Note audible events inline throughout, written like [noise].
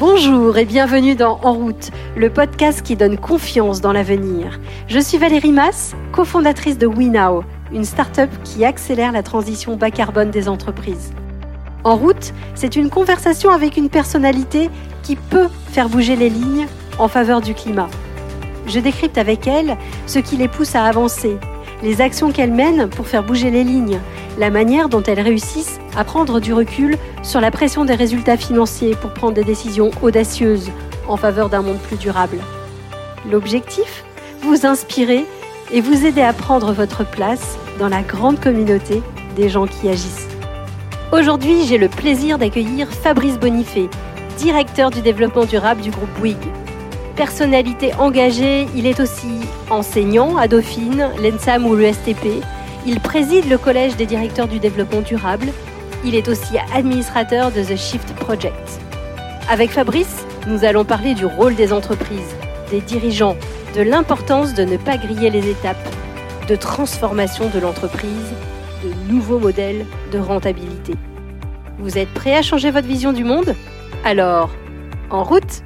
Bonjour et bienvenue dans En route, le podcast qui donne confiance dans l'avenir. Je suis Valérie Mass, cofondatrice de WeNow, une start-up qui accélère la transition bas carbone des entreprises. En route, c'est une conversation avec une personnalité qui peut faire bouger les lignes en faveur du climat. Je décrypte avec elle ce qui les pousse à avancer, les actions qu'elles mènent pour faire bouger les lignes, la manière dont elles réussissent à prendre du recul sur la pression des résultats financiers pour prendre des décisions audacieuses en faveur d'un monde plus durable. L'objectif Vous inspirer et vous aider à prendre votre place dans la grande communauté des gens qui agissent. Aujourd'hui, j'ai le plaisir d'accueillir Fabrice Bonifay, directeur du développement durable du groupe Bouygues. Personnalité engagée, il est aussi enseignant à Dauphine, l'ENSAM ou l'ESTP. Il préside le collège des directeurs du développement durable. Il est aussi administrateur de The Shift Project. Avec Fabrice, nous allons parler du rôle des entreprises, des dirigeants, de l'importance de ne pas griller les étapes, de transformation de l'entreprise, de nouveaux modèles de rentabilité. Vous êtes prêt à changer votre vision du monde? Alors, en route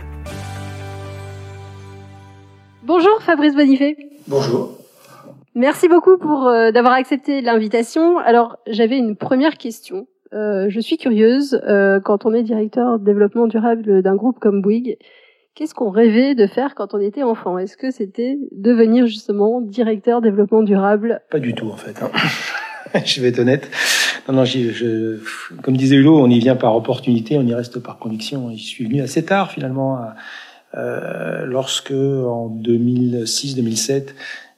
Bonjour Fabrice Bonifay. Bonjour. Merci beaucoup pour euh, d'avoir accepté l'invitation. Alors j'avais une première question. Euh, je suis curieuse euh, quand on est directeur de développement durable d'un groupe comme Bouygues. Qu'est-ce qu'on rêvait de faire quand on était enfant? Est-ce que c'était devenir justement directeur développement durable? Pas du tout en fait. Hein. [laughs] je vais être honnête. Non, non, je, comme disait Hulot, on y vient par opportunité, on y reste par conviction. Je suis venu assez tard finalement à, lorsque en 2006-2007,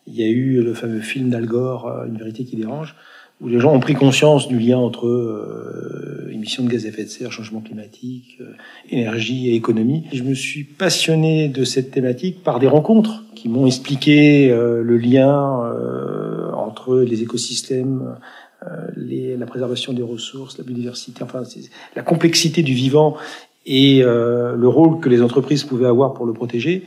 il y a eu le fameux film d'Al Gore, euh, Une vérité qui dérange, où les gens ont pris conscience du lien entre euh, émissions de gaz à effet de serre, changement climatique, euh, énergie et économie. Je me suis passionné de cette thématique par des rencontres qui m'ont expliqué le lien entre les écosystèmes, les, la préservation des ressources, la biodiversité, enfin la complexité du vivant et euh, le rôle que les entreprises pouvaient avoir pour le protéger,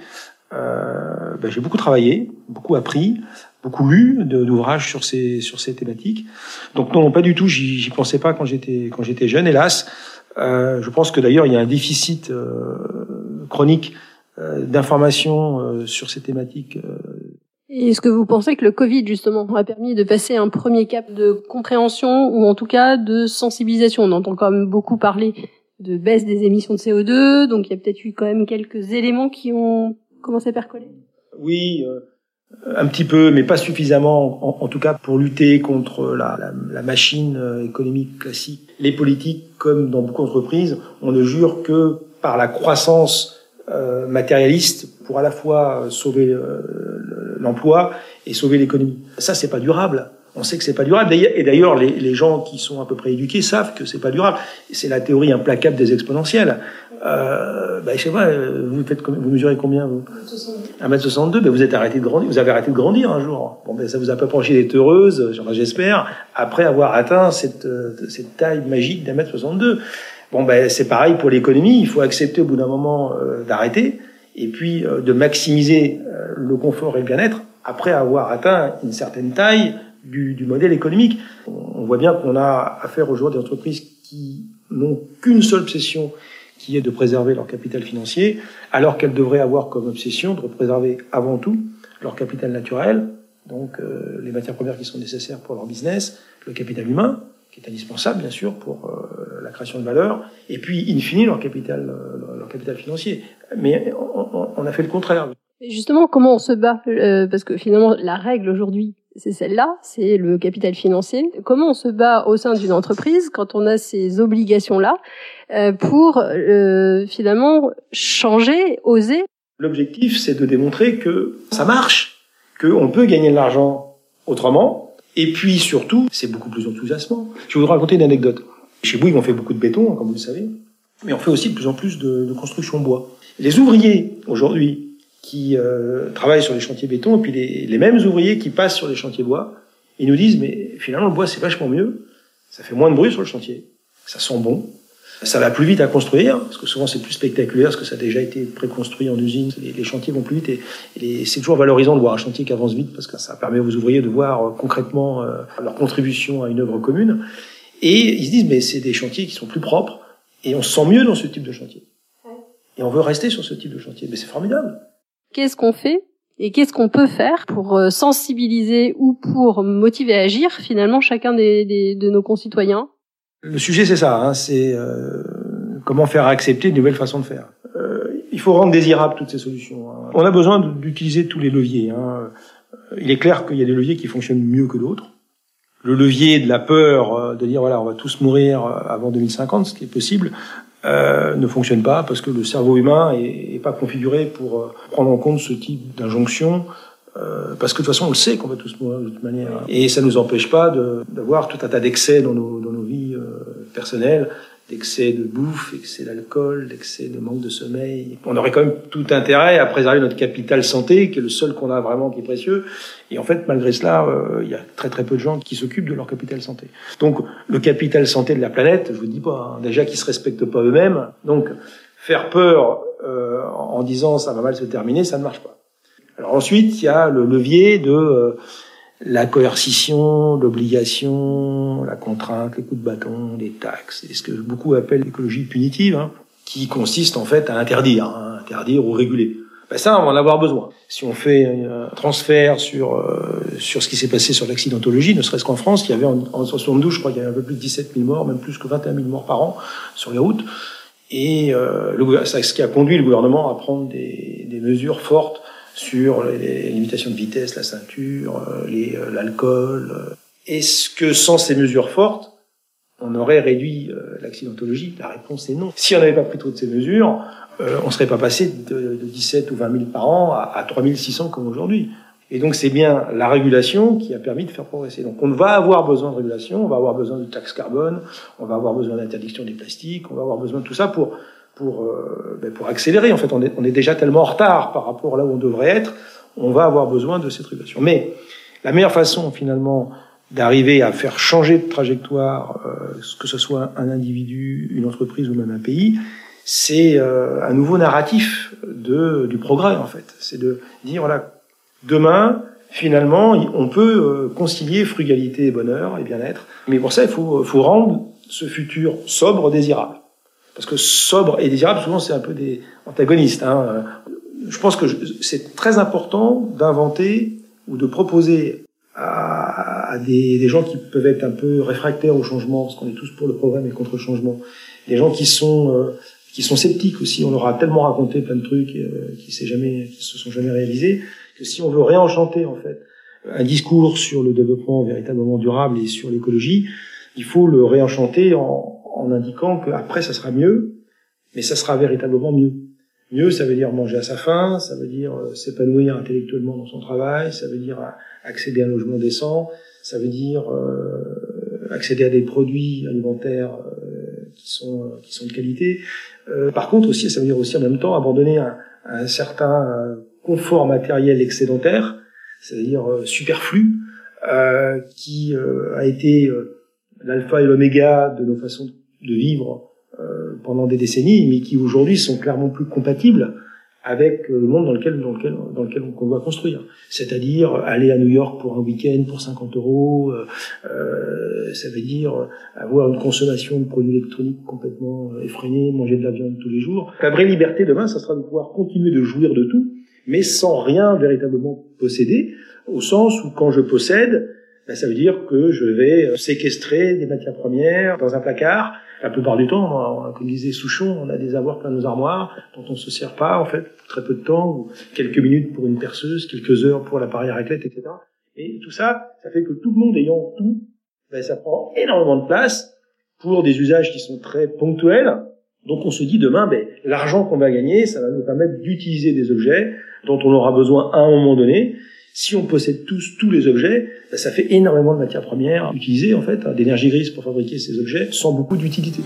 euh, ben, j'ai beaucoup travaillé, beaucoup appris, beaucoup lu d'ouvrages sur ces sur ces thématiques. Donc non, pas du tout. J'y pensais pas quand j'étais quand j'étais jeune, hélas. Euh, je pense que d'ailleurs il y a un déficit euh, chronique euh, d'informations euh, sur ces thématiques. Est-ce que vous pensez que le Covid justement a permis de passer un premier cap de compréhension ou en tout cas de sensibilisation? On entend quand même beaucoup parler de baisse des émissions de CO2, donc il y a peut-être eu quand même quelques éléments qui ont commencé à percoler. Oui, euh, un petit peu, mais pas suffisamment, en, tout cas pour lutter contre la, machine euh, économique classique. Les politiques, comme dans beaucoup d'entreprises, on ne jure que par la croissance euh, matérialiste pour à la fois sauver l'emploi et sauver l'économie. Ça, c'est pas durable on sait que c'est pas durable. Et d'ailleurs, les, gens qui sont à peu près éduqués savent que c'est pas durable. C'est la théorie implacable des exponentielles. Euh, bah, je sais pas, vous faites, vous mesurez combien vous? 1m62. Ben vous êtes arrêté de grandir. Vous avez arrêté de grandir un jour. Bon, ben ça vous a pas empêché d'être heureuse, j'espère, après avoir atteint cette, euh, cette taille magique d'un mètre 62. Bon, ben c'est pareil pour l'économie. Il faut accepter au bout d'un moment euh, d'arrêter et puis euh, de maximiser le confort et le bien-être après avoir atteint une certaine taille du, du modèle économique. On voit bien qu'on a affaire aujourd'hui à des entreprises qui n'ont qu'une seule obsession, qui est de préserver leur capital financier, alors qu'elles devraient avoir comme obsession de préserver avant tout leur capital naturel, donc euh, les matières premières qui sont nécessaires pour leur business, le capital humain, qui est indispensable bien sûr pour euh, la création de valeur, et puis in fine leur capital, euh, leur capital financier. Mais on, on, a fait le contraire. Justement, comment on se bat Parce que finalement, la règle aujourd'hui, c'est celle-là, c'est le capital financier. Comment on se bat au sein d'une entreprise quand on a ces obligations-là euh, pour euh, finalement changer, oser? L'objectif, c'est de démontrer que ça marche, qu'on peut gagner de l'argent autrement, et puis surtout, c'est beaucoup plus enthousiasmant. Je vais vous raconter une anecdote. Chez Bouygues, on fait beaucoup de béton, comme vous le savez, mais on fait aussi de plus en plus de, de construction bois. Les ouvriers, aujourd'hui, qui euh, travaillent sur les chantiers béton, et puis les, les, mêmes ouvriers qui passent sur les chantiers bois, ils nous disent, mais finalement, le bois, c'est vachement mieux, ça fait moins de bruit sur le chantier, ça sent bon, ça va plus vite à construire, parce que souvent c'est plus spectaculaire, parce que ça a déjà été préconstruit en usine, les, les chantiers vont plus vite, et, et c'est toujours valorisant de voir un chantier qui avance vite, parce que ça permet aux ouvriers de voir euh, concrètement euh, leur contribution à une œuvre commune, et ils se disent, mais c'est des chantiers qui sont plus propres, et on se sent mieux dans ce type de chantier. Et on veut rester sur ce type de chantier. Mais c'est formidable. Qu'est-ce qu'on fait et qu'est-ce qu'on peut faire pour euh, sensibiliser ou pour motiver à agir finalement chacun des, de nos concitoyens? Le sujet c'est ça, hein, c'est euh, comment faire accepter une nouvelle façon de faire. Euh, il faut rendre désirables toutes ces solutions. Hein. On a besoin d'utiliser tous les leviers. Hein. Il est clair qu'il y a des leviers qui fonctionnent mieux que d'autres. Le levier de la peur, de dire voilà on va tous mourir avant 2050, ce qui est possible, euh, ne fonctionne pas parce que le cerveau humain est, pas configuré pour euh, prendre en compte ce type d'injonction. Euh, parce que de toute façon, on le sait qu'on va tous mourir de toute manière. Et ça ne nous empêche pas d'avoir tout un tas d'excès dans nos, dans nos vies euh, personnelles d'excès de bouffe, excès d'alcool, d'excès de manque de sommeil. On aurait quand même tout intérêt à préserver notre capital santé, qui est le seul qu'on a vraiment qui est précieux. Et en fait, malgré cela, euh, il y a très très peu de gens qui s'occupent de leur capital santé. Donc, le capital santé de la planète, je vous dis pas, hein, déjà qu'ils se respectent pas eux-mêmes. Donc, faire peur euh, en disant ça va mal se terminer, ça ne marche pas. Alors ensuite, il y a le levier de euh, la coercition, l'obligation, la contrainte, les coups de bâton, les taxes, et ce que beaucoup appellent l'écologie punitive, hein, qui consiste en fait à interdire, hein, interdire ou réguler. Ben ça, on va en avoir besoin. Si on fait un transfert sur euh, sur ce qui s'est passé sur l'accidentologie, ne serait-ce qu'en France, il y avait en, en 72, je crois qu'il y avait un peu plus de 17 000 morts, même plus que 21 000 morts par an sur les routes, et euh, le, ce qui a conduit le gouvernement à prendre des, des mesures fortes sur les limitations de vitesse, la ceinture, euh, euh, l'alcool. Euh. Est-ce que sans ces mesures fortes, on aurait réduit l'accidentologie? La réponse est non. Si on n'avait pas pris toutes ces mesures, on ne serait pas passé de, 17 ou 20 000 par an à, à 3 600 comme aujourd'hui. Et donc c'est bien la régulation qui a permis de faire progresser. Donc on va avoir besoin de régulation, on va avoir besoin de taxes carbone, on va avoir besoin d'interdiction des plastiques, on va avoir besoin de tout ça pour pour, euh, ben pour accélérer. En fait, on est, on est déjà tellement en retard par rapport à là où on devrait être. On va avoir besoin de cette régulation. Mais la meilleure façon, finalement, d'arriver à faire changer de trajectoire, euh, que ce soit un individu, une entreprise ou même un pays, c'est euh, un nouveau narratif de, du progrès, en fait. C'est de dire, voilà, demain, finalement, on peut euh, concilier frugalité et bonheur et bien-être. Mais pour ça, il faut, faut rendre ce futur sobre, désirable. Parce que sobre et désirable, souvent, c'est un peu des antagonistes. Hein. Je pense que c'est très important d'inventer ou de proposer à, des, des, gens qui peuvent être un peu réfractaires au changement, parce qu'on est tous pour le progrès mais contre le changement, des gens qui sont euh, qui sont sceptiques aussi. On leur a tellement raconté plein de trucs euh, qui s'est jamais, qui se sont jamais réalisés, que si on veut réenchanter en fait un discours sur le développement véritablement durable et sur l'écologie, il faut le réenchanter en, en indiquant qu'après ça sera mieux, mais ça sera véritablement mieux. Mieux, ça veut dire manger à sa faim, ça veut dire euh, s'épanouir intellectuellement dans son travail, ça veut dire accéder à un logement décent, ça veut dire euh, accéder à des produits alimentaires euh, qui sont qui sont de qualité. par contre aussi, ça veut dire aussi en même temps abandonner un, un certain confort matériel excédentaire, c'est-à-dire superflu, qui a été l'alpha et l'oméga de nos façons de vivre euh, pendant des décennies, mais qui aujourd'hui sont clairement plus compatibles avec le monde dans lequel dans lequel dans lequel on doit construire. C'est-à-dire aller à New York pour un week-end pour 50 euros, euh, euh, ça veut dire avoir une consommation de produits électroniques complètement effrénée, manger de la viande tous les jours. La vraie liberté demain, ça sera de pouvoir continuer de jouir de tout, mais sans rien véritablement posséder, au sens où quand je possède, ben, ça veut dire que je vais séquestrer des matières premières dans un placard la plupart du temps, comme disait Souchon, on a des avoirs plein nos armoires dont on se sert pas, en fait, très peu de temps, ou quelques minutes pour une perceuse, quelques heures pour l'appareil à raclette, etc. Et tout ça, ça fait que tout le monde ayant tout, ben, ça prend énormément de place pour des usages qui sont très ponctuels. Donc on se dit demain, ben, l'argent qu'on va gagner, ça va nous permettre d'utiliser des objets dont on aura besoin à un moment donné, si on possède tous tous les objets, ben, ça fait énormément de matières premières utilisées en fait, hein, d'énergie grise pour fabriquer ces objets, sans beaucoup d'utilité.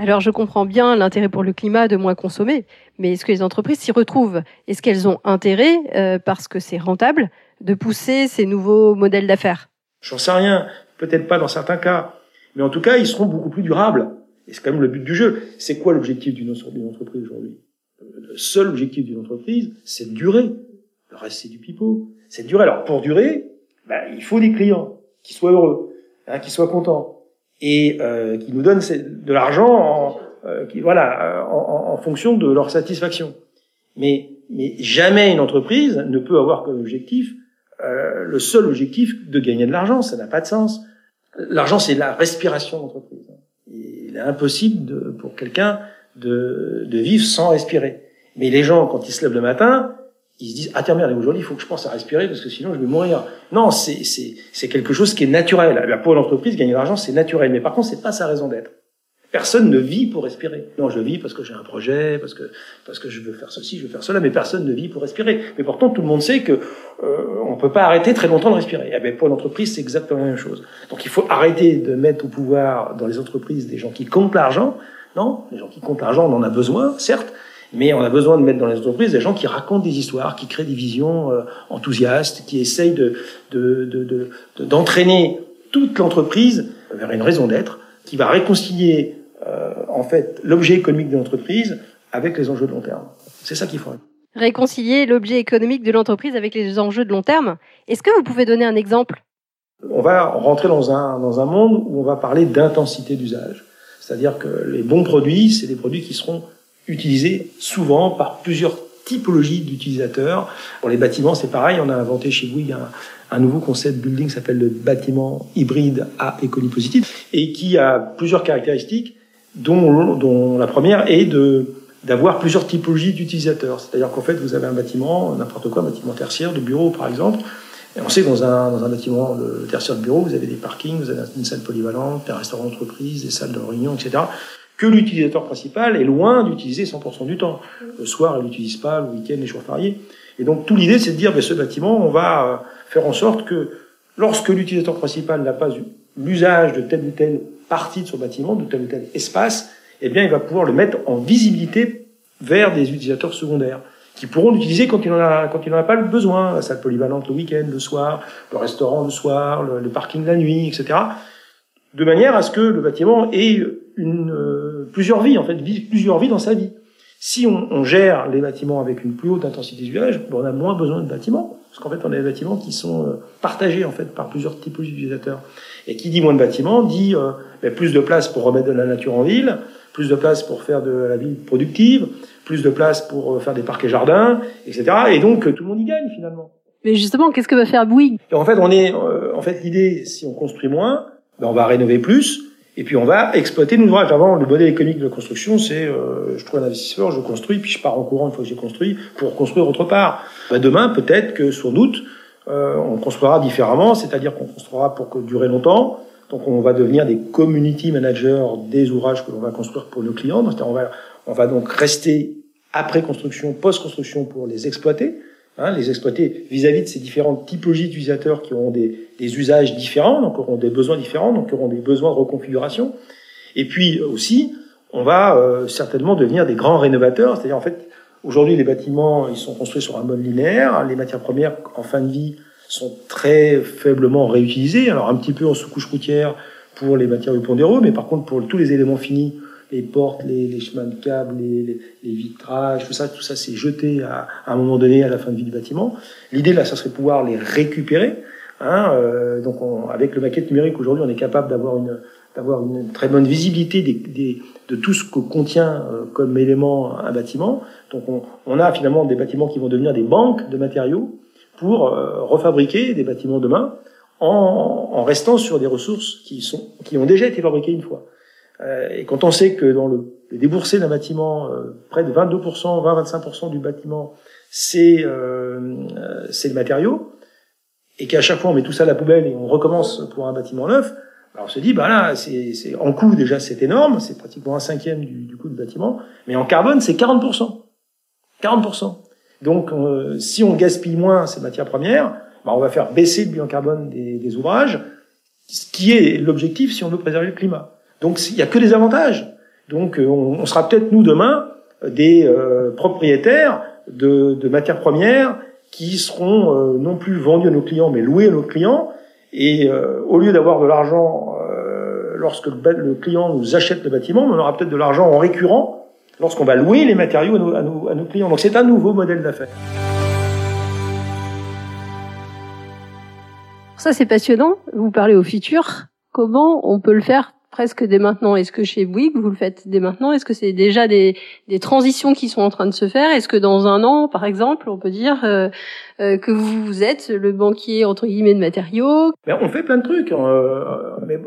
Alors je comprends bien l'intérêt pour le climat de moins consommer, mais est-ce que les entreprises s'y retrouvent? Est-ce qu'elles ont intérêt, euh, parce que c'est rentable, de pousser ces nouveaux modèles d'affaires? J'en sais rien, peut-être pas dans certains cas, mais en tout cas ils seront beaucoup plus durables. Et c'est quand même le but du jeu. C'est quoi l'objectif d'une entreprise aujourd'hui? Le seul objectif d'une entreprise, c'est de durer. Le reste, c'est du pipeau. C'est de durer. Alors, pour durer, ben, il faut des clients qui soient heureux, hein, qui soient contents. et euh, qui nous donnent de l'argent en, euh, voilà, en, en, fonction de leur satisfaction. Mais, mais jamais une entreprise ne peut avoir comme objectif euh, le seul objectif de gagner de l'argent. Ça n'a pas de sens. L'argent, c'est la respiration d'entreprise. Il est impossible de, pour quelqu'un de, de vivre sans respirer. Mais les gens, quand ils se lèvent le matin, ils se disent ah tiens merde aujourd'hui il faut que je pense à respirer parce que sinon je vais mourir. Non, c'est c'est quelque chose qui est naturel. Pour l'entreprise gagner de l'argent c'est naturel, mais par contre c'est pas sa raison d'être. Personne ne vit pour respirer. Non, je vis parce que j'ai un projet, parce que parce que je veux faire ceci, je veux faire cela, mais personne ne vit pour respirer. Mais pourtant tout le monde sait que euh, on peut pas arrêter très longtemps de respirer. Eh bien, pour l'entreprise c'est exactement la même chose. Donc il faut arrêter de mettre au pouvoir dans les entreprises des gens qui comptent l'argent. Non, les gens qui comptent l'argent on en a besoin, certes, mais on a besoin de mettre dans les entreprises des gens qui racontent des histoires, qui créent des visions euh, enthousiastes, qui essayent de, d'entraîner toute l'entreprise vers une raison d'être, qui va réconcilier en fait l'objet économique de l'entreprise avec les enjeux de long terme. C'est ça qu'il faut. Réconcilier l'objet économique de l'entreprise avec les enjeux de long terme. Est-ce que vous pouvez donner un exemple? On va rentrer dans un, dans un monde où on va parler d'intensité d'usage. C'est-à-dire que les bons produits, c'est des produits qui seront utilisé souvent par plusieurs typologies d'utilisateurs. Pour les bâtiments, c'est pareil. On a inventé chez Bouygues un, un nouveau concept building qui s'appelle le bâtiment hybride à économie positive et qui a plusieurs caractéristiques, dont, dont la première est de d'avoir plusieurs typologies d'utilisateurs. C'est-à-dire qu'en fait, vous avez un bâtiment, n'importe quoi, un bâtiment tertiaire, de bureau par exemple, et on sait que dans un, dans un bâtiment de tertiaire de bureau, vous avez des parkings, vous avez une salle polyvalente, des restaurants d'entreprise, des salles de réunion, etc que l'utilisateur principal est loin d'utiliser 100% du temps. Le soir, il n'utilise pas, le week-end, les jours fériés. Et donc, tout l'idée, c'est de dire, ben, ce bâtiment, on va euh, faire en sorte que lorsque l'utilisateur principal n'a pas l'usage de telle ou telle partie de son bâtiment, de tel ou tel espace, eh bien, il va pouvoir le mettre en visibilité vers des utilisateurs secondaires qui pourront l'utiliser quand il n'en a, pas le besoin. La salle polyvalente le week-end, le soir, le restaurant le soir, le, parking la nuit, etc de manière à ce que le bâtiment ait euh, plusieurs vies, en fait, plusieurs vies dans sa vie. Si on, on gère les bâtiments avec une plus haute intensité d'usage, on a moins besoin de bâtiments, parce qu'en fait, on a des bâtiments qui sont euh, partagés en fait par plusieurs typologies d'utilisateurs. Et qui dit moins de bâtiments dit euh, ben, plus de place pour remettre de la nature en ville, plus de place pour faire de la ville productive, plus de place pour faire des parcs et jardins, etc. Et donc tout le monde y gagne finalement. Mais justement, qu'est-ce que va faire Bouygues? En fait, on est, en fait, l'idée, si on construit moins, ben, on va rénover plus, et puis on va exploiter nos ouvrages. Avant, le modèle économique de la construction, c'est euh, je trouve un investisseur, je construis, puis je pars en courant une fois que j'ai construit pour construire autre part. Ben, demain, peut-être que sur doute, euh, on construira différemment, c'est-à-dire qu'on construira pour que durer longtemps. Donc on va devenir des community managers des ouvrages que l'on va construire pour nos clients. Donc, on va, on va donc rester après construction, post-construction pour les exploiter. Hein, les exploiter vis-à-vis de ces différentes typologies d'utilisateurs qui auront des, usages différents, donc auront des besoins différents, donc auront des besoins de reconfiguration. Et puis aussi, on va euh, certainement devenir des grands rénovateurs, c'est-à-dire en fait, aujourd'hui les bâtiments ils sont construits sur un mode linéaire, les matières premières en fin de vie sont très faiblement réutilisées, alors un petit peu en sous-couche routière pour les matériaux pondéreux, mais par contre pour tous les éléments finis les portes, les, les, chemins de câbles, les, les, vitrages, tout ça, tout ça c'est jeté à, à, un moment donné à la fin de vie du bâtiment. L'idée là, ça serait pouvoir les récupérer. Hein, euh, donc on, avec le maquette numérique aujourd'hui, on est capable d'avoir une d'avoir une très bonne visibilité des, des, de tout ce que contient euh, comme élément un bâtiment. Donc on, on, a finalement des bâtiments qui vont devenir des banques de matériaux pour euh, refabriquer des bâtiments demain en, en restant sur des ressources qui sont qui ont déjà été fabriquées une fois. Euh, et quand on sait que dans le, le déboursé d'un bâtiment, euh, près de 22%, 20-25% du bâtiment, c'est euh, c'est le matériau, et qu'à chaque fois on met tout ça à la poubelle et on recommence pour un bâtiment neuf, alors on se dit, bah là, c'est en coût déjà c'est énorme, c'est pratiquement un cinquième du, du, coût du bâtiment, mais en carbone c'est 40%. 40%. Donc si on gaspille moins ces matières premières, bah, on va faire baisser le bilan carbone des, des ouvrages, ce qui est l'objectif si on veut préserver le climat. Donc il n'y a que des avantages. Donc euh, on, sera peut-être nous demain euh, des euh, propriétaires de, de, matières premières qui seront euh, non plus vendues à nos clients mais louées à nos clients. Et au lieu d'avoir de l'argent lorsque le, le, client nous achète le bâtiment, on aura peut-être de l'argent en récurrent lorsqu'on va louer les matériaux à nos, à nos, à nos clients. Donc c'est un nouveau modèle d'affaires. Ça c'est passionnant. Vous parlez au futur comment on peut le faire presque dès maintenant. Est-ce que chez Bouygues, vous le faites dès maintenant Est-ce que c'est déjà des, des, transitions qui sont en train de se faire Est-ce que dans un an, par exemple, on peut dire euh, euh, que vous êtes le banquier entre guillemets de matériaux? Ben, On fait plein de trucs. Euh, mais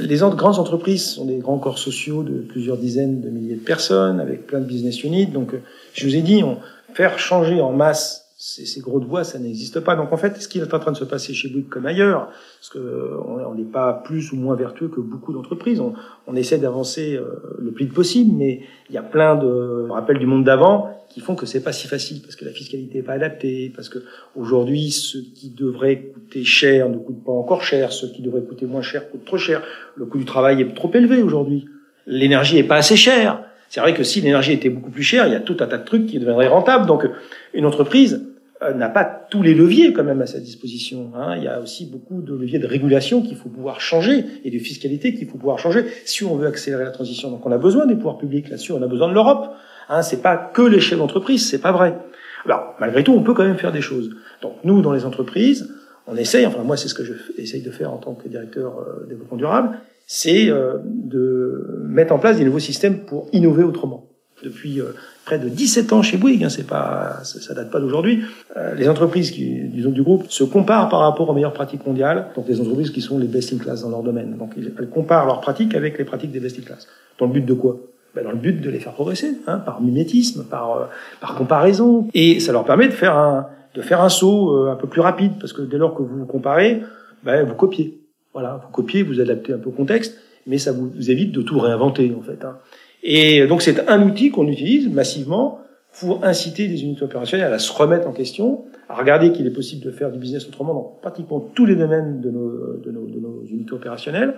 les grandes entreprises sont des grands corps sociaux de plusieurs dizaines de milliers de personnes avec plein de business units. Donc, je vous ai dit, on, faire changer en masse ces, gros de ça n'existe pas. Donc en fait, ce qui est en train de se passer chez Bouygues comme ailleurs, parce que on n'est pas plus ou moins vertueux que beaucoup d'entreprises, on, on, essaie d'avancer euh, le plus possible, mais il y a plein de rappels du monde d'avant qui font que c'est pas si facile parce que la fiscalité n'est pas adaptée, parce que aujourd'hui, ce qui devrait coûter cher ne coûte pas encore cher, ce qui devrait coûter moins cher coûte trop cher. Le coût du travail est trop élevé aujourd'hui. L'énergie est pas assez chère. C'est vrai que si l'énergie était beaucoup plus chère, il y a tout un tas de trucs qui deviendraient rentables. Donc, une entreprise, euh, n'a pas tous les leviers quand même à sa disposition. Hein. Il y a aussi beaucoup de leviers de régulation qu'il faut pouvoir changer et de fiscalité qu'il faut pouvoir changer si on veut accélérer la transition. Donc on a besoin des pouvoirs publics là-dessus, on a besoin de l'Europe. Hein. C'est pas que les chefs d'entreprise, c'est pas vrai. Alors malgré tout, on peut quand même faire des choses. Donc nous, dans les entreprises, on essaye. Enfin moi, c'est ce que j'essaye de faire en tant que directeur euh, développement durable, c'est euh, de mettre en place des nouveaux systèmes pour innover autrement. Depuis euh, près de 17 ans chez Bouygues, hein, c'est pas, ça, date pas d'aujourd'hui. Euh, les entreprises qui, disons, du groupe se comparent par rapport aux meilleures pratiques mondiales, donc les entreprises qui sont les best in class dans leur domaine. Donc elles comparent leurs pratiques avec les pratiques des best in class. Dans le but de quoi? Ben, Dans le but de les faire progresser, hein, par mimétisme, par, par comparaison. Et ça leur permet de faire un, de faire un saut un peu plus rapide, parce que dès lors que vous vous comparez, ben, vous copiez. Voilà, vous copiez, vous adaptez un peu au contexte, mais ça vous, évite de tout réinventer en fait. Hein. Et donc c'est un outil qu'on utilise massivement pour inciter les unités opérationnelles à se remettre en question, à regarder qu'il est possible de faire du business autrement dans pratiquement tous les domaines de nos, de nos, de nos unités opérationnelles,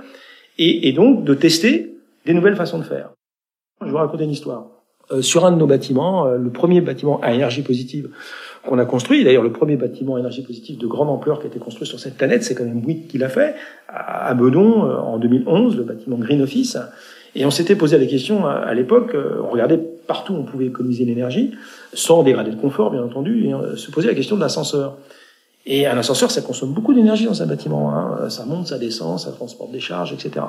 et, et, donc de tester des nouvelles façons de faire. Je vais vous raconter une histoire. Euh, sur un de nos bâtiments, euh, le premier bâtiment à énergie positive qu'on a construit, d'ailleurs le premier bâtiment énergie positive de grande ampleur qui a été construit sur cette planète, c'est quand même Bouygues qui l'a fait, à Bedon euh, en 2011, le bâtiment Green Office, et on s'était posé la question à, l'époque, euh, on regardait partout où on pouvait économiser l'énergie, sans dégrader le confort bien entendu, et on euh, se posait la question de l'ascenseur. Et un ascenseur, ça consomme beaucoup d'énergie dans un bâtiment. Hein. Ça monte, ça descend, ça transporte des charges, etc.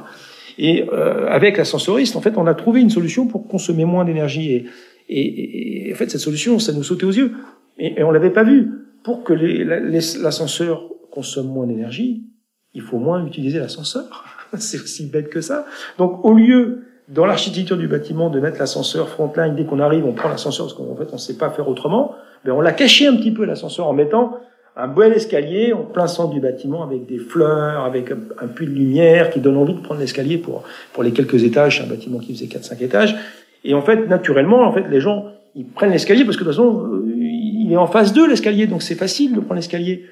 Et euh, avec l'ascensoriste, en fait, on a trouvé une solution pour consommer moins d'énergie. Et, et, et, en fait, cette solution, ça nous sautait aux yeux. Et, et on l'avait pas vu. Pour que l'ascenseur consomme moins d'énergie, il faut moins utiliser l'ascenseur. [laughs] c'est aussi bête que ça. Donc, au lieu, dans l'architecture du bâtiment, de mettre l'ascenseur frontline, dès qu'on arrive, on prend l'ascenseur parce qu'en fait, on sait pas faire autrement, mais on l'a caché un petit peu l'ascenseur en mettant un bel escalier en plein centre du bâtiment avec des fleurs, avec un, puits de lumière qui donne envie de prendre l'escalier pour, pour les quelques étages. C'est un bâtiment qui faisait 4-5 étages. Et en fait, naturellement, en fait, les gens, ils prennent l'escalier parce que de toute façon, il est en face d'eux, l'escalier, donc c'est facile de prendre l'escalier.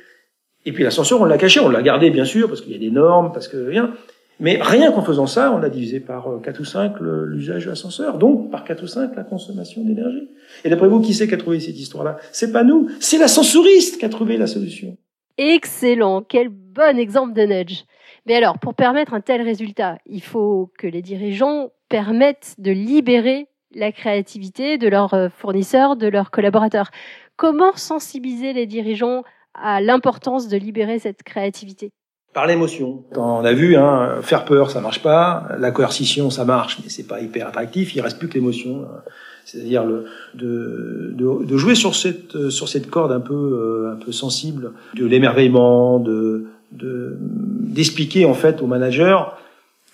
Et puis l'ascenseur, on l'a caché, on l'a gardé, bien sûr, parce qu'il y a des normes, parce que rien. Mais rien qu'en faisant ça, on a divisé par 4 euh, ou 5 l'usage de l'ascenseur, donc par 4 ou 5 la consommation d'énergie. Et d'après vous, qui c'est qui a trouvé cette histoire-là? C'est pas nous, c'est l'ascensoriste qui a trouvé la solution. Excellent, quel bon exemple de nudge. Mais alors, pour permettre un tel résultat, il faut que les dirigeants permettent de libérer la créativité de leurs euh, fournisseurs, de leurs collaborateurs. Comment sensibiliser les dirigeants à l'importance de libérer cette créativité? Par l'émotion. On a vu, hein, faire peur, ça marche pas. La coercition, ça marche, mais c'est pas hyper attractif. Il reste plus que l'émotion. C'est-à-dire le, de, de, de, jouer sur cette, sur cette corde un peu, euh, un peu sensible, de l'émerveillement, de, d'expliquer en fait aux managers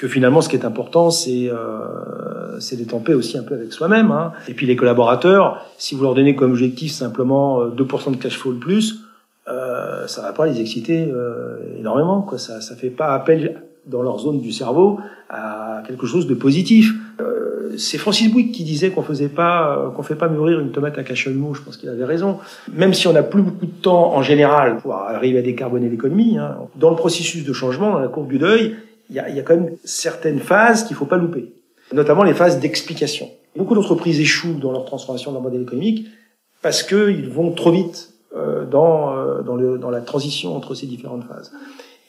que finalement ce qui est important c'est euh, c'est d'être en paix aussi un peu avec soi-même hein. et puis les collaborateurs si vous leur donnez comme objectif simplement 2% euh, de cash flow de plus euh, ça va pas les exciter euh, énormément. Quoi. Ça, ça fait pas appel dans leur zone du cerveau à quelque chose de positif. Euh, c'est Francis Bouygues qui disait qu'on faisait pas, euh, qu'on fait pas mûrir une tomate à cache-mou. Je pense qu'il avait raison. Même si on n'a plus beaucoup de temps en général pour arriver à décarboner l'économie, hein, dans le processus de changement, dans la courbe du deuil, il y a, y a, quand même certaines phases qu'il faut pas louper, notamment les phases d'explication. Beaucoup d'entreprises échouent dans leur transformation d'un modèle économique parce qu'ils vont trop vite euh, dans, euh, dans, le, dans la transition entre ces différentes phases.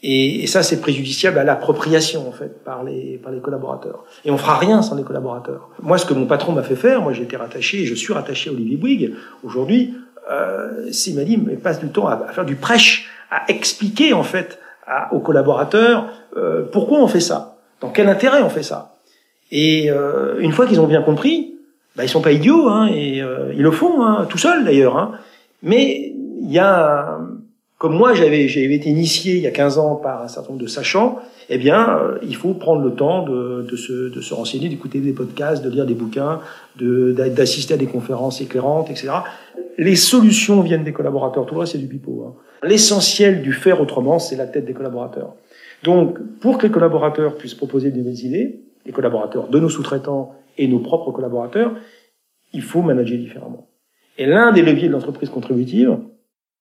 Et, et ça, c'est préjudiciable à l'appropriation en fait par les par les collaborateurs. Et on fera rien sans les collaborateurs. Moi, ce que mon patron m'a fait faire, moi, j'ai été rattaché, je suis rattaché à Olivier Bouygues aujourd'hui. Euh, il m'a dit, mais passe du temps à, faire du prêche, à expliquer en fait à, aux collaborateurs euh, pourquoi on fait ça? Dans quel intérêt on fait ça? Et euh, une fois qu'ils ont bien compris, bah, ils sont pas idiots, hein, et euh, ils le font, hein, tout seuls d'ailleurs. Hein. Mais il y a, comme moi j'avais j'ai été initié il y a 15 ans par un certain nombre de sachants, eh bien, euh, il faut prendre le temps de, de, se, de se renseigner, d'écouter des podcasts, de lire des bouquins, d'assister à des conférences éclairantes, etc. Les solutions viennent des collaborateurs. Tout le reste, c'est du pipeau. Hein. L'essentiel du faire autrement, c'est la tête des collaborateurs. Donc, pour que les collaborateurs puissent proposer de nouvelles idées, les collaborateurs de nos sous-traitants et nos propres collaborateurs, il faut manager différemment. Et l'un des leviers de l'entreprise contributive,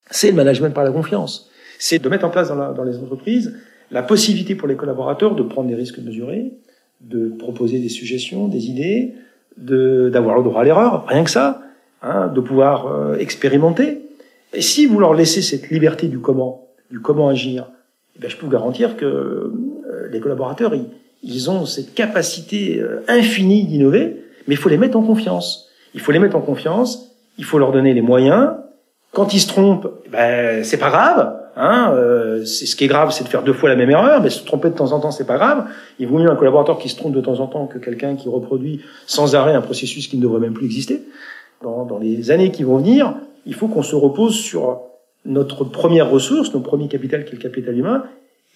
c'est le management par la confiance. C'est de mettre en place dans, la, dans les entreprises la possibilité pour les collaborateurs de prendre des risques mesurés, de proposer des suggestions, des idées, d'avoir le droit à l'erreur, rien que ça, hein, de pouvoir euh, expérimenter. Et si vous leur laissez cette liberté du comment, du comment agir, eh bien, je peux vous garantir que euh, les collaborateurs, ils, ils, ont cette capacité euh, infinie d'innover, mais il faut les mettre en confiance. Il faut les mettre en confiance, il faut leur donner les moyens. Quand ils se trompent, ben, c'est pas grave. Hein, euh, c'est ce qui est grave, c'est de faire deux fois la même erreur, mais se tromper de temps en temps, c'est pas grave. Il vaut mieux un collaborateur qui se trompe de temps en temps que quelqu'un qui reproduit sans arrêt un processus qui ne devrait même plus exister. Dans, dans les années qui vont venir, il faut qu'on se repose sur notre première ressource, notre premier capital qui est le capital humain,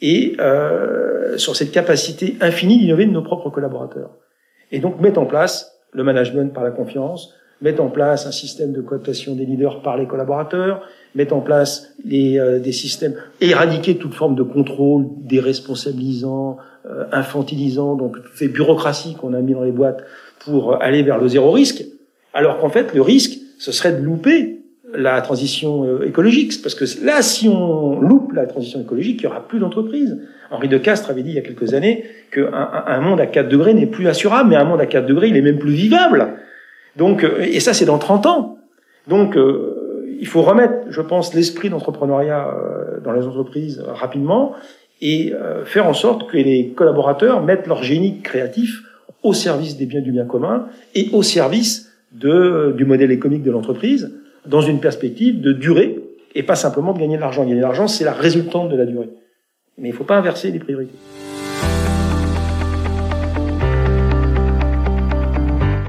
et euh, sur cette capacité infinie d'innover de nos propres collaborateurs. Et donc mettre en place le management par la confiance, mettre en place un système de cooptation des leaders par les collaborateurs, mettre en place les, euh, des systèmes, éradiquer toute forme de contrôle déresponsabilisant, euh, infantilisant, donc toutes ces bureaucraties qu'on a mis dans les boîtes pour aller vers le zéro risque, alors qu'en fait le risque, ce serait de louper la transition euh, écologique, parce que là, si on loupe la transition écologique, il y aura plus d'entreprises. Henri de Castres avait dit il y a quelques années qu'un un monde à 4 degrés n'est plus assurable, mais un monde à 4 degrés, il est même plus vivable. Donc, et ça, c'est dans 30 ans. Donc, il faut remettre, je pense, l'esprit d'entrepreneuriat euh, dans les entreprises rapidement et euh, faire en sorte que les collaborateurs mettent leur génie créatif au service des biens du bien commun et au service de, du modèle économique de l'entreprise dans une perspective de durée et pas simplement de gagner de l'argent. Gagner de l'argent, c'est la résultante de la durée. Mais il ne faut pas inverser les priorités.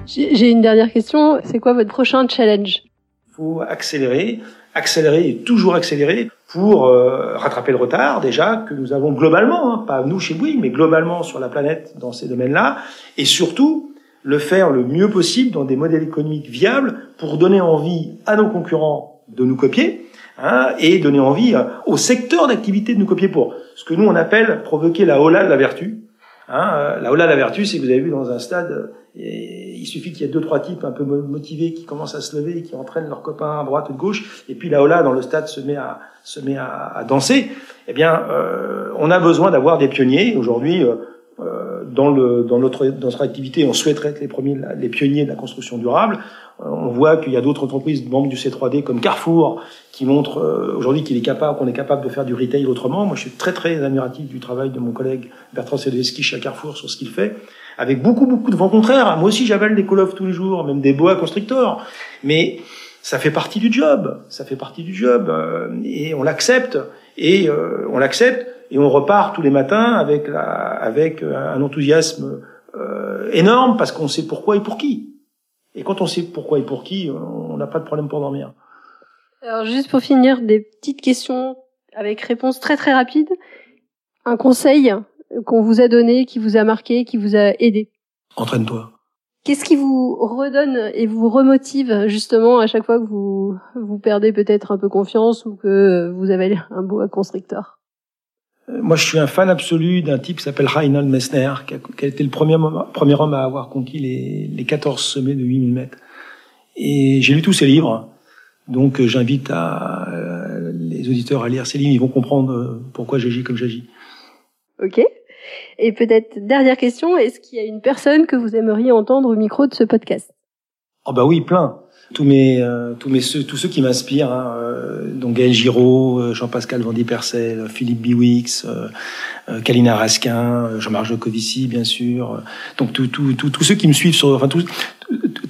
J'ai une dernière question. C'est quoi votre prochain challenge? Faut accélérer, accélérer et toujours accélérer pour euh, rattraper le retard déjà que nous avons globalement, hein, pas nous chez Bouygues, mais globalement sur la planète dans ces domaines-là, et surtout le faire le mieux possible dans des modèles économiques viables pour donner envie à nos concurrents de nous copier hein, et donner envie euh, au secteur d'activité de nous copier pour ce que nous on appelle provoquer la hola de la vertu. Hein, euh, la hola de la vertu, c'est que vous avez vu dans un stade et il suffit qu'il y ait deux trois types un peu motivés qui commencent à se lever et qui entraînent leurs copains à droite ou de gauche, et puis là là dans le stade se met à se met à, à danser. Eh bien, euh, on a besoin d'avoir des pionniers. Aujourd'hui, euh, euh dans, le, dans, notre, dans notre activité, on souhaiterait être les premiers, les pionniers de la construction durable. Euh, on voit qu'il y a d'autres entreprises membres du C3D comme Carrefour qui montrent euh, aujourd'hui qu'il est capable, qu'on est capable de faire du retail autrement. Moi, je suis très très admiratif du travail de mon collègue Bertrand Sedeski chez Carrefour sur ce qu'il fait avec beaucoup, beaucoup de vents contraires. Moi aussi, j'avale des call tous les jours, même des bois constrictors. Mais ça fait partie du job. Ça fait partie du job. Euh, et on l'accepte. Et euh, on l'accepte. Et on repart tous les matins avec, la, avec un enthousiasme euh, énorme parce qu'on sait pourquoi et pour qui. Et quand on sait pourquoi et pour qui, on n'a pas de problème pour dormir. Alors juste pour finir, des petites questions avec réponse très très rapide. Un conseil qu'on vous a donné, qui vous a marqué, qui vous a aidé Entraîne-toi. Qu'est-ce qui vous redonne et vous remotive justement à chaque fois que vous vous perdez peut-être un peu confiance ou que vous avez un beau constricteur? euh, Moi, je suis un fan absolu d'un type qui s'appelle Reinhold Messner, qui a, été le premier, premier homme à avoir conquis les, les 14 sommets de 8000 mètres. Et j'ai lu tous ses livres. Donc, euh, j'invite à, euh, les auditeurs à lire ces livres. Ils vont comprendre pourquoi j'agis comme j'agis. Ok. Et peut-être dernière question, est-ce qu'il y a une personne que vous aimeriez entendre au micro de ce podcast? Oh bah oui, plein. Tous mes, euh, tous mes, tous ceux qui m'inspirent, hein, euh, donc Gaël Giraud, euh, Jean-Pascal Vendy Percel, Philippe Biwix, Kalina Raskin, Jean-Marc Jocovici, bien sûr. Donc tous ceux qui me suivent sur, enfin tous,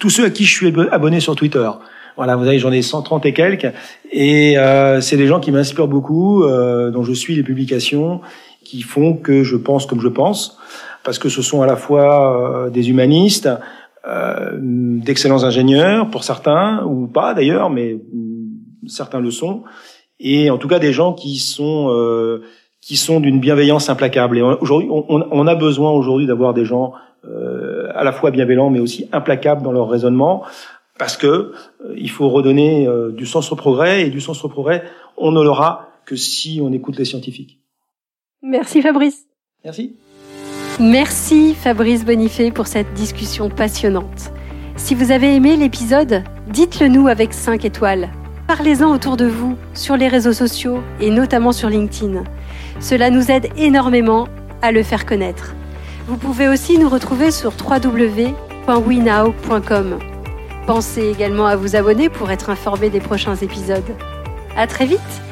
tous ceux à qui je suis abonné sur Twitter. Voilà, vous savez, j'en ai 130 et quelques, et c'est des gens qui m'inspirent beaucoup, dont je suis les publications qui font que je pense comme je pense parce que ce sont à la fois des humanistes, d'excellents ingénieurs pour certains, ou pas d'ailleurs, mais mm, certains le sont, et en tout cas des gens qui sont qui sont d'une bienveillance implacable. Et aujourd'hui, on, on, a besoin aujourd'hui d'avoir des gens euh, à la fois bienveillants, mais aussi implacables dans leur raisonnement, parce que euh, il faut redonner euh, du sens au progrès, et du sens au progrès, on ne l'aura que si on écoute les scientifiques. Merci Fabrice. Merci. Merci Fabrice Bonifay pour cette discussion passionnante. Si vous avez aimé l'épisode, dites-le nous avec 5 étoiles. Parlez-en autour de vous, sur les réseaux sociaux et notamment sur LinkedIn. Cela nous aide énormément à le faire connaître. Vous pouvez aussi nous retrouver sur www.winow.com. Pensez également à vous abonner pour être informé des prochains épisodes. À très vite!